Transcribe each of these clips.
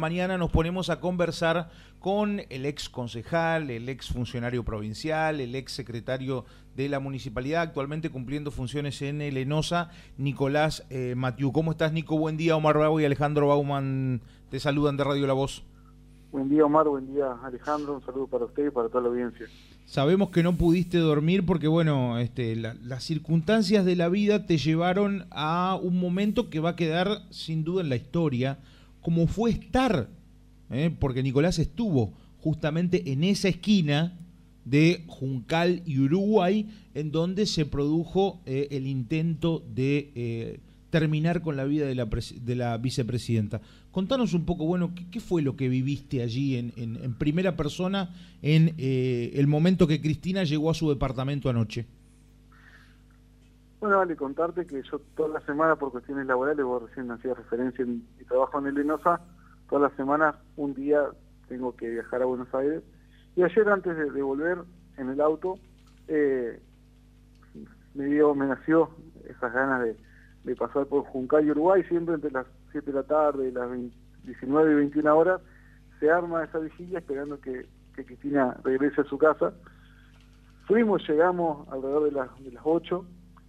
Mañana nos ponemos a conversar con el ex concejal, el ex funcionario provincial, el ex secretario de la municipalidad, actualmente cumpliendo funciones en el ENOSA, Nicolás eh, Matiu. ¿Cómo estás, Nico? Buen día, Omar Bravo y Alejandro Bauman te saludan de Radio La Voz. Buen día, Omar, buen día, Alejandro. Un saludo para usted y para toda la audiencia. Sabemos que no pudiste dormir porque, bueno, este, las circunstancias de la vida te llevaron a un momento que va a quedar sin duda en la historia como fue estar, ¿eh? porque Nicolás estuvo justamente en esa esquina de Juncal y Uruguay, en donde se produjo eh, el intento de eh, terminar con la vida de la, de la, vicepresidenta. Contanos un poco, bueno, ¿qué, fue lo que viviste allí en, en primera persona en el momento que Cristina llegó a su departamento anoche? Bueno, vale contarte que yo toda la semana, por cuestiones laborales, vos recién hacía referencia en mi trabajo en el ENOSA, todas las semanas, un día tengo que viajar a Buenos Aires. Y ayer, antes de, volver en el auto, eh, me, dio, me nació esas ganas de, pasar por Juncal y Uruguay, siempre entre las 7 de la tarde las 19 y 21 horas, se arma esa vigilia esperando que, Cristina regrese a su casa. Fuimos, llegamos alrededor de las, de las 8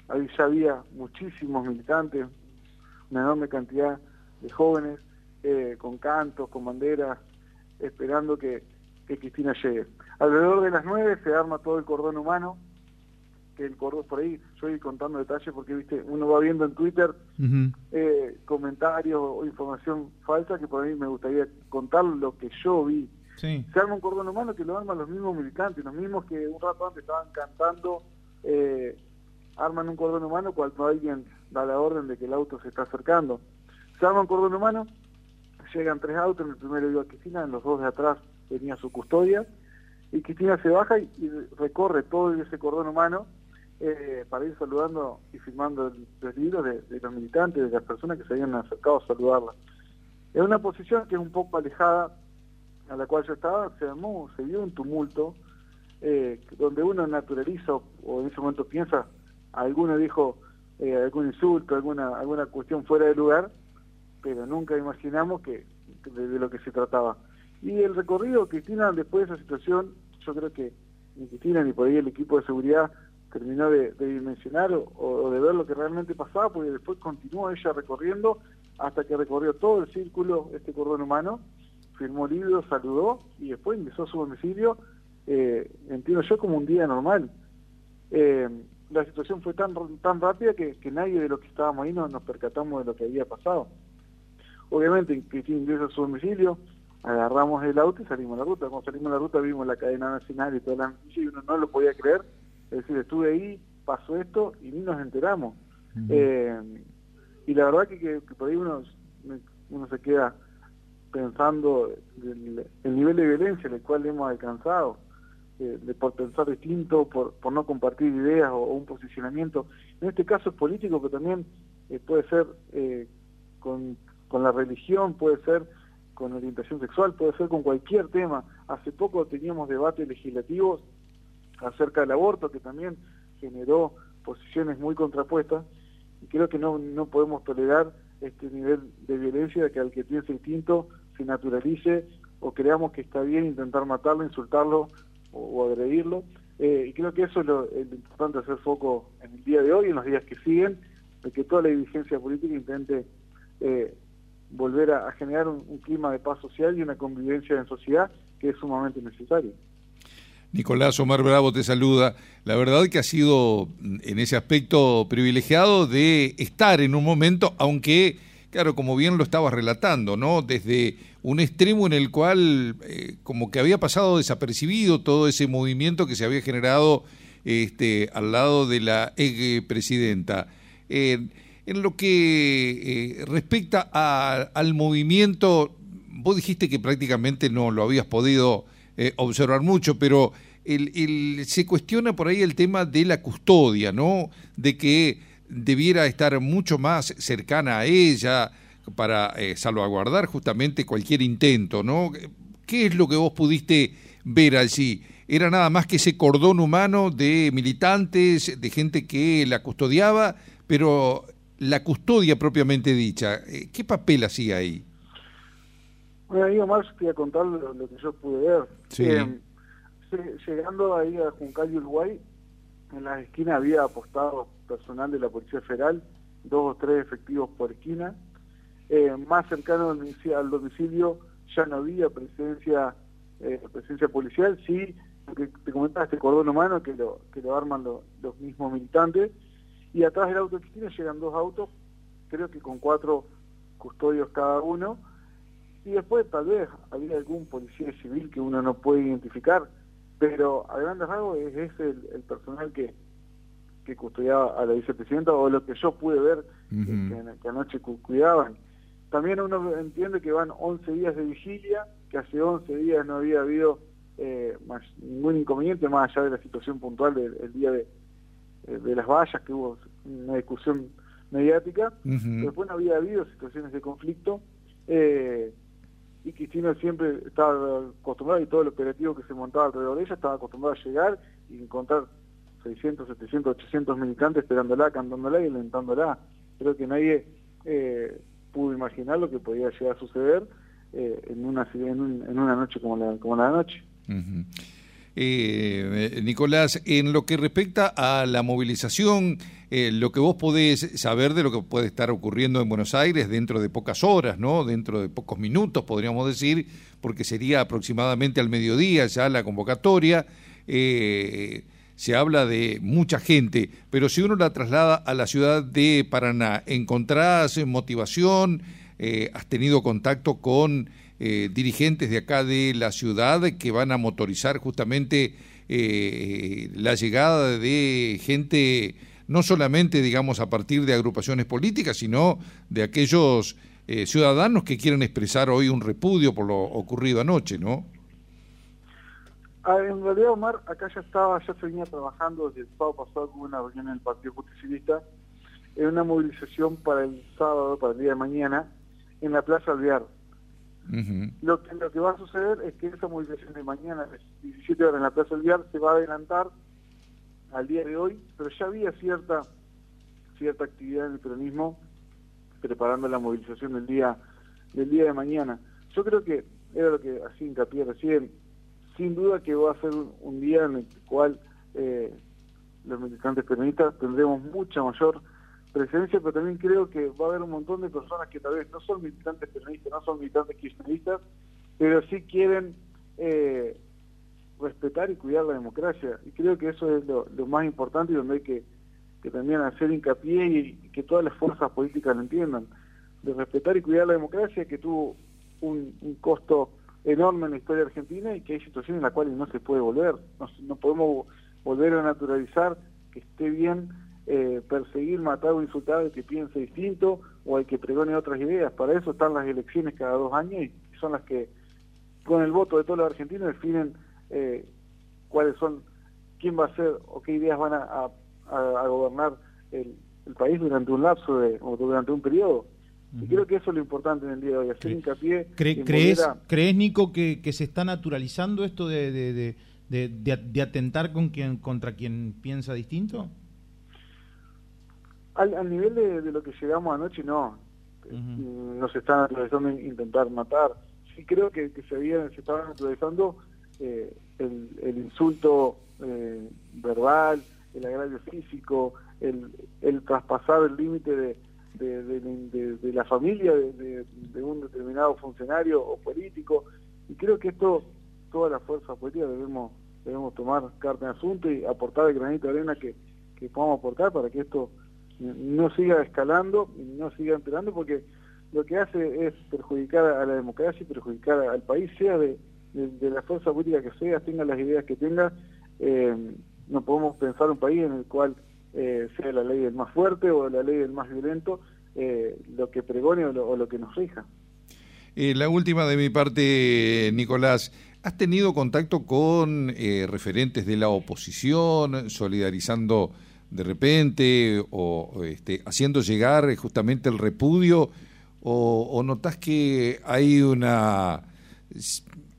Ahí ya había muchísimos militantes, una enorme cantidad de jóvenes eh, con cantos, con banderas, esperando que, Cristina llegue. Alrededor de las nueve se arma todo el cordón humano, que el cordón por ahí, yo voy contando detalles porque viste uno va viendo en Twitter eh, comentarios o información falsa que por ahí me gustaría contar lo que yo vi. Se arma un cordón humano que lo arman los mismos militantes, los mismos que un rato antes estaban cantando eh, arman un cordón humano cuando alguien da la orden de que el auto se está acercando. Se arma un cordón humano, llegan tres autos, en el primero iba Cristina, en los dos de atrás venía su custodia, y Cristina se baja y, recorre todo ese cordón humano eh, para ir saludando y firmando los libros de, los militantes, de las personas que se habían acercado a saludarla. En una posición que es un poco alejada a la cual yo estaba, se armó, se dio un tumulto, eh, donde uno naturaliza o en ese momento piensa alguno dijo eh, algún insulto, alguna, alguna cuestión fuera de lugar, pero nunca imaginamos que de, lo que se trataba. Y el recorrido, Cristina, después de esa situación, yo creo que ni Cristina ni por ahí el equipo de seguridad terminó de, dimensionar o, de ver lo que realmente pasaba, porque después continuó ella recorriendo hasta que recorrió todo el círculo, este cordón humano, firmó libros, saludó y después ingresó a su domicilio, eh, entiendo yo, como un día normal. Eh, la situación fue tan, tan rápida que, nadie de los que estábamos ahí nos, nos percatamos de lo que había pasado. Obviamente, Cristina ingresa a su domicilio, agarramos el auto y salimos a la ruta. Cuando salimos a la ruta vimos la cadena nacional y toda la y uno no lo podía creer. Es decir, estuve ahí, pasó esto y ni nos enteramos. Eh, y la verdad que, por ahí uno, uno se queda pensando el, el nivel de violencia en el cual hemos alcanzado de, por pensar distinto, por, por no compartir ideas o, un posicionamiento. En este caso es político, pero también eh, puede ser eh, con, con la religión, puede ser con orientación sexual, puede ser con cualquier tema. Hace poco teníamos debates legislativos acerca del aborto, que también generó posiciones muy contrapuestas, y creo que no, no podemos tolerar este nivel de violencia que al que piense distinto se naturalice o creamos que está bien intentar matarlo, insultarlo o, agredirlo. Eh, y creo que eso es lo, importante hacer foco en el día de hoy y en los días que siguen, de que toda la dirigencia política intente eh, volver a, generar un, clima de paz social y una convivencia en sociedad que es sumamente necesario. Nicolás Omar Bravo te saluda. La verdad que ha sido en ese aspecto privilegiado de estar en un momento, aunque claro, como bien lo estabas relatando, ¿no? Desde un extremo en el cual eh, como que había pasado desapercibido todo ese movimiento que se había generado este, al lado de la ex presidenta. en lo que eh, respecta al movimiento, vos dijiste que prácticamente no lo habías podido eh, observar mucho, pero se cuestiona por ahí el tema de la custodia, ¿no? De que debiera estar mucho más cercana a ella para eh, salvaguardar justamente cualquier intento, ¿no? ¿Qué es lo que vos pudiste ver allí? ¿Era nada más que ese cordón humano de militantes, de gente que la custodiaba, pero la custodia propiamente dicha, eh, ¿qué papel hacía ahí? Bueno, ahí Omar, yo quería contar lo, que yo pude ver. Sí. Eh, llegando ahí a Juncal Uruguay, en las esquinas había apostado personal de la Policía Federal, dos o tres efectivos por esquina. Eh, más cercano al domicilio ya no había presencia eh, presencia policial, sí, que te comentaba este cordón humano que lo, que lo arman los mismos militantes, y atrás del auto de Cristina llegan dos autos, creo que con cuatro custodios cada uno, y después tal vez había algún policía civil que uno no puede identificar, pero a grandes rasgos es ese el, personal que, que custodiaba a la vicepresidenta o lo que yo pude ver que, anoche cuidaban. También uno entiende que van 11 días de vigilia, que hace 11 días no había habido eh, más, ningún inconveniente más allá de la situación puntual del, día de, eh, de las vallas, que hubo una discusión mediática. Después no había habido situaciones de conflicto. Eh, y Cristina siempre estaba acostumbrada y todo el operativo que se montaba alrededor de ella estaba acostumbrada a llegar y encontrar 600, 700, 800 militantes esperándola, cantándola y alentándola. Creo que nadie eh, pudo imaginar lo que podía llegar a suceder eh, en, una, en, una noche como la, como la noche. Eh, Nicolás, en lo que respecta a la movilización, lo que vos podés saber de lo que puede estar ocurriendo en Buenos Aires dentro de pocas horas, ¿no? Dentro de pocos minutos, podríamos decir, porque sería aproximadamente al mediodía ya la convocatoria. Se habla de mucha gente, pero si uno la traslada a la ciudad de Paraná, ¿encontrás motivación? ¿Has tenido contacto con eh, dirigentes de acá de la ciudad que van a motorizar justamente eh, la llegada de gente, no solamente, digamos, a partir de agrupaciones políticas, sino de aquellos eh, ciudadanos que quieren expresar hoy un repudio por lo ocurrido anoche, ¿no? Ah, en realidad, Omar, acá ya estaba, ya se venía trabajando desde el sábado pasado con una reunión en el Partido Justicialista en una movilización para el sábado, para el día de mañana, en la Plaza Alvear lo, que, lo que va a suceder es que esa movilización de mañana, 17 horas en la Plaza Vial, se va a adelantar al día de hoy, pero ya había cierta cierta actividad en el peronismo preparando la movilización del día del día de mañana. Yo creo que era lo que así hincapié recién, sin duda que va a ser un, día en el cual eh, los militantes peronistas tendremos mucha mayor presencia, pero también creo que va a haber un montón de personas que tal vez no son militantes peronistas, no son militantes kirchneristas, pero sí quieren eh, respetar y cuidar la democracia. Y creo que eso es lo, más importante y donde hay que, también hacer hincapié y, que todas las fuerzas políticas lo entiendan. De respetar y cuidar la democracia que tuvo un, costo enorme en la historia argentina y que hay situaciones en las cuales no se puede volver. No, no podemos volver a naturalizar que esté bien eh, perseguir, matar o insultar al que piense distinto o al que pregone otras ideas. Para eso están las elecciones cada dos años y son las que, con el voto de todos los argentinos, definen eh, cuáles son, quién va a ser o qué ideas van a, gobernar el, país durante un lapso de, o durante un periodo. Y creo que eso es lo importante en el día de hoy, hacer hincapié. ¿Crees, ¿Crees, Nico, que, se está naturalizando esto de, de, de, atentar con quien, contra quien piensa distinto? Al, nivel de, lo que llegamos anoche, no. Nos están atravesando intentar matar. Sí creo que, se, había, se estaban atravesando eh, el, insulto eh, verbal, el agravio físico, el, el traspasar el límite de, de, la familia de, un determinado funcionario o político. Y creo que esto, todas las fuerzas políticas debemos debemos tomar carta en asunto y aportar el granito de arena que, que podamos aportar para que esto no siga escalando y no siga empeorando porque lo que hace es perjudicar a la democracia y perjudicar al país, sea de, la fuerza política que sea, tenga las ideas que tenga, eh, no podemos pensar un país en el cual eh, sea la ley del más fuerte o la ley del más violento eh, lo que pregone o lo, que nos rija. la última de mi parte, Nicolás. ¿Has tenido contacto con referentes de la oposición, solidarizando de repente o, este, haciendo llegar justamente el repudio o, o notas que hay una,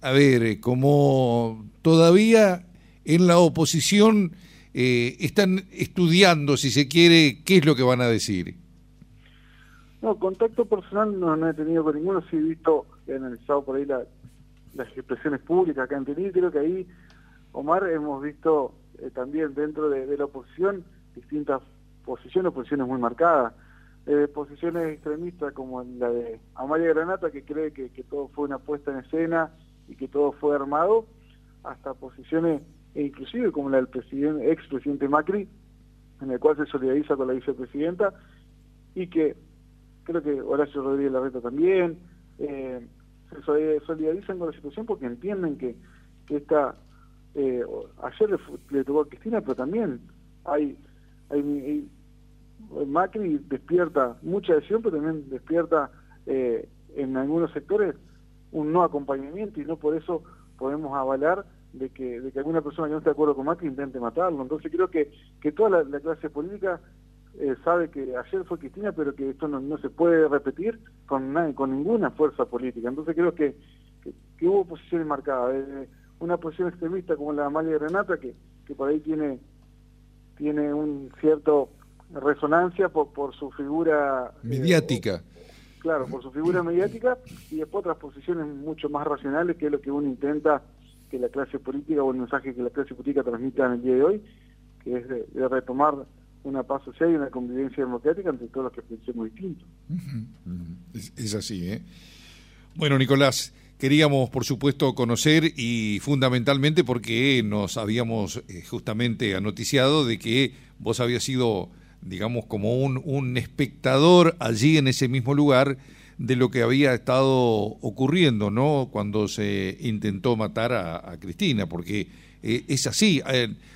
a ver, como todavía en la oposición eh, están estudiando, si se quiere, qué es lo que van a decir? No, contacto personal no, he tenido con ninguno, sí he visto he analizado por ahí las expresiones públicas que han tenido, creo que ahí, Omar, hemos visto eh, también dentro de, la oposición distintas posiciones, posiciones muy marcadas. Eh, posiciones extremistas como la de Amalia Granata, que cree que, todo fue una puesta en escena y que todo fue armado, hasta posiciones e inclusive como la del presidente, expresidente Macri, en el cual se solidariza con la vicepresidenta, y que creo que Horacio Rodríguez Larreta también, eh, se solidarizan con la situación porque entienden que, esta, eh, ayer le, tocó a Cristina, pero también hay, hay, Macri despierta mucha adhesión, pero también despierta eh, en algunos sectores un no acompañamiento y no por eso podemos avalar de que, de que alguna persona que no esté de acuerdo con Macri intente matarlo. Entonces creo que, que toda la clase política eh, sabe que ayer fue Cristina, pero que esto no, se puede repetir con, con ninguna fuerza política. Entonces creo que, que, hubo posiciones marcadas. Eh, una posición extremista como la de Amalia Renata, que, que por ahí tiene, tiene un cierto resonancia por, por su figura... Eh, mediática. claro, por su figura mediática, y después otras posiciones mucho más racionales, que es lo que uno intenta que la clase política o el mensaje que la clase política transmita en el día de hoy, que es de retomar una paz social y una convivencia democrática entre todos los que pensemos distintos. Es, así, ¿eh? Bueno, Nicolás, queríamos, por supuesto, conocer y fundamentalmente porque nos habíamos eh, justamente anoticiado de que vos habías sido, digamos, como un, un espectador allí en ese mismo lugar de lo que había estado ocurriendo, ¿no? Cuando se intentó matar a, Cristina, porque eh, es así,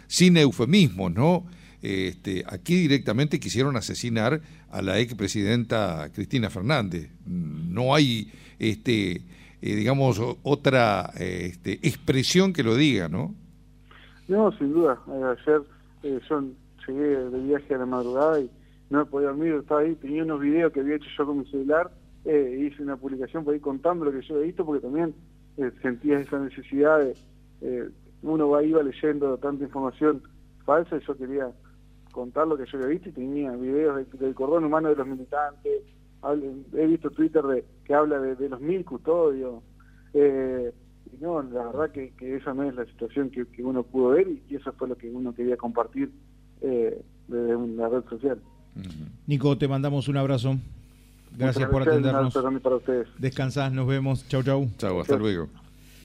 sin eufemismo, ¿no? Este, aquí directamente quisieron asesinar a la expresidenta Cristina Fernández. No hay, este, eh, digamos, otra este, expresión que lo diga, ¿no? No, sin duda. Eh, ayer eh, yo llegué de viaje a la madrugada y no me podía dormir, estaba ahí, tenía unos videos que había hecho yo con mi celular, eh, hice una publicación por ahí contando lo que yo había visto porque también sentía esa necesidad de, uno va iba leyendo tanta información falsa y yo quería contar lo que yo había visto y tenía videos del cordón humano de los militantes, he visto Twitter de, que habla de, los mil custodios, eh, y no, la verdad que, esa no es la situación que, uno pudo ver y, eso fue lo que uno quería compartir eh, desde una red social. Nico, te mandamos un abrazo. Gracias por atendernos. Para ustedes. Descansás, nos vemos. Chau, chau. Chau, hasta luego.